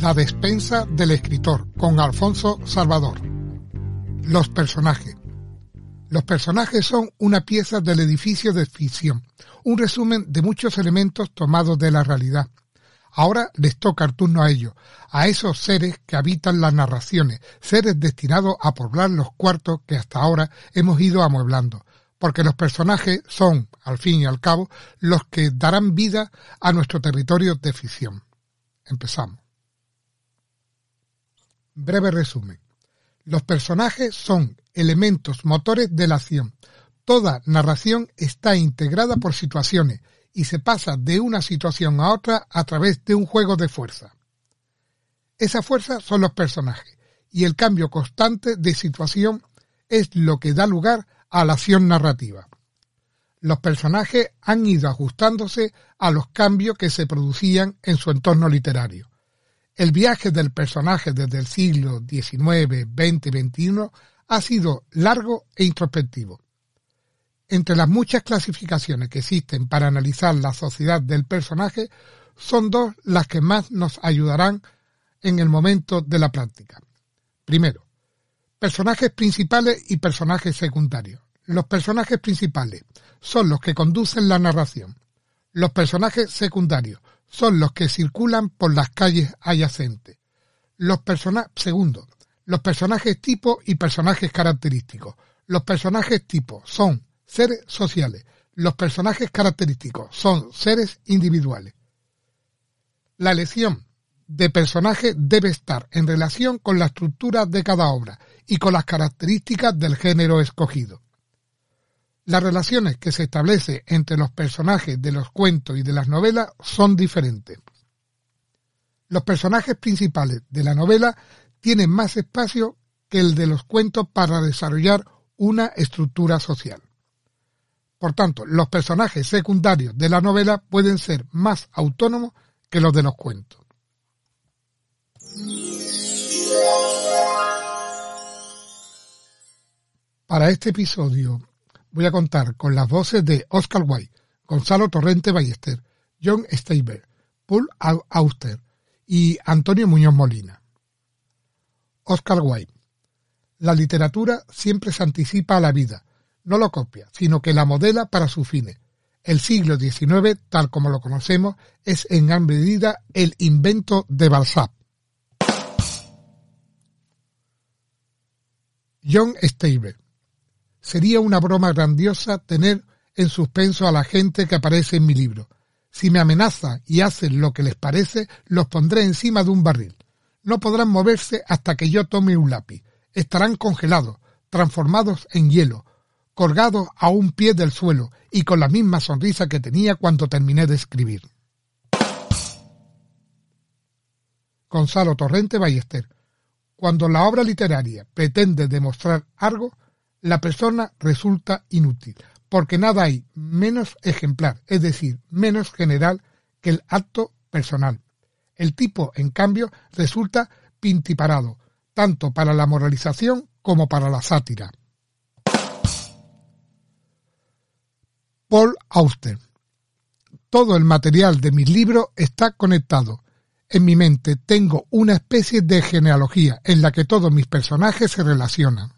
La despensa del escritor con Alfonso Salvador. Los personajes. Los personajes son una pieza del edificio de ficción, un resumen de muchos elementos tomados de la realidad. Ahora les toca el turno a ellos, a esos seres que habitan las narraciones, seres destinados a poblar los cuartos que hasta ahora hemos ido amueblando, porque los personajes son, al fin y al cabo, los que darán vida a nuestro territorio de ficción. Empezamos. Breve resumen. Los personajes son elementos motores de la acción. Toda narración está integrada por situaciones y se pasa de una situación a otra a través de un juego de fuerza. Esa fuerza son los personajes y el cambio constante de situación es lo que da lugar a la acción narrativa. Los personajes han ido ajustándose a los cambios que se producían en su entorno literario. El viaje del personaje desde el siglo XIX, XX y XXI ha sido largo e introspectivo. Entre las muchas clasificaciones que existen para analizar la sociedad del personaje, son dos las que más nos ayudarán en el momento de la práctica. Primero, personajes principales y personajes secundarios. Los personajes principales son los que conducen la narración. Los personajes secundarios son los que circulan por las calles adyacentes. Los segundo, los personajes tipo y personajes característicos. Los personajes tipo son seres sociales. Los personajes característicos son seres individuales. La elección de personaje debe estar en relación con la estructura de cada obra y con las características del género escogido. Las relaciones que se establecen entre los personajes de los cuentos y de las novelas son diferentes. Los personajes principales de la novela tienen más espacio que el de los cuentos para desarrollar una estructura social. Por tanto, los personajes secundarios de la novela pueden ser más autónomos que los de los cuentos. Para este episodio voy a contar con las voces de Oscar White, Gonzalo Torrente Ballester, John Steiber, Paul Auster y Antonio Muñoz Molina. Oscar White. La literatura siempre se anticipa a la vida, no lo copia, sino que la modela para sus fines. El siglo XIX, tal como lo conocemos, es en gran medida el invento de Balzac. John Stable. Sería una broma grandiosa tener en suspenso a la gente que aparece en mi libro. Si me amenaza y hacen lo que les parece, los pondré encima de un barril. No podrán moverse hasta que yo tome un lápiz. Estarán congelados, transformados en hielo, colgado a un pie del suelo y con la misma sonrisa que tenía cuando terminé de escribir. Gonzalo Torrente Ballester. Cuando la obra literaria pretende demostrar algo, la persona resulta inútil, porque nada hay menos ejemplar, es decir, menos general que el acto personal. El tipo, en cambio, resulta pintiparado, tanto para la moralización como para la sátira. Paul Auster. Todo el material de mis libros está conectado. En mi mente tengo una especie de genealogía en la que todos mis personajes se relacionan.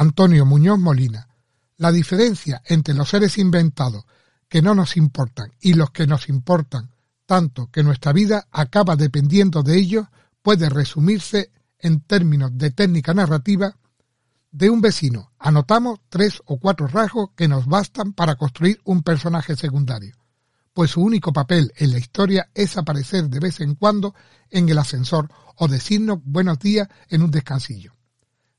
Antonio Muñoz Molina. La diferencia entre los seres inventados que no nos importan y los que nos importan, tanto que nuestra vida acaba dependiendo de ellos, puede resumirse en términos de técnica narrativa de un vecino anotamos tres o cuatro rasgos que nos bastan para construir un personaje secundario, pues su único papel en la historia es aparecer de vez en cuando en el ascensor o decirnos buenos días en un descansillo.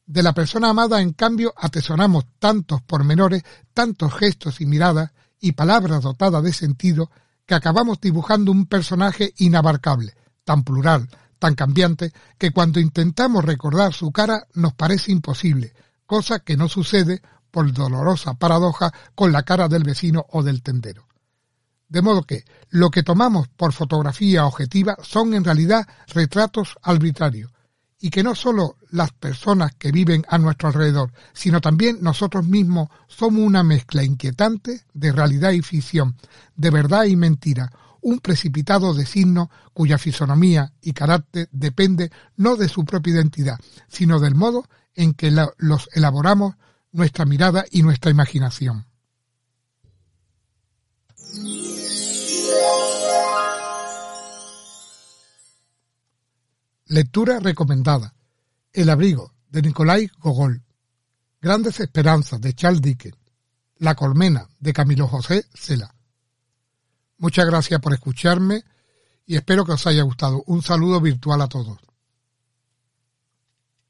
De la persona amada, en cambio, atesoramos tantos pormenores, tantos gestos y miradas y palabras dotadas de sentido que acabamos dibujando un personaje inabarcable, tan plural, tan cambiante, que cuando intentamos recordar su cara nos parece imposible, cosa que no sucede por dolorosa paradoja con la cara del vecino o del tendero. De modo que lo que tomamos por fotografía objetiva son en realidad retratos arbitrarios, y que no solo las personas que viven a nuestro alrededor, sino también nosotros mismos somos una mezcla inquietante de realidad y ficción, de verdad y mentira, un precipitado de signos cuya fisonomía y carácter depende no de su propia identidad, sino del modo en que los elaboramos nuestra mirada y nuestra imaginación. Lectura recomendada. El abrigo de Nicolai Gogol. Grandes esperanzas de Charles Dickens. La colmena de Camilo José Cela. Muchas gracias por escucharme y espero que os haya gustado. Un saludo virtual a todos.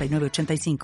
85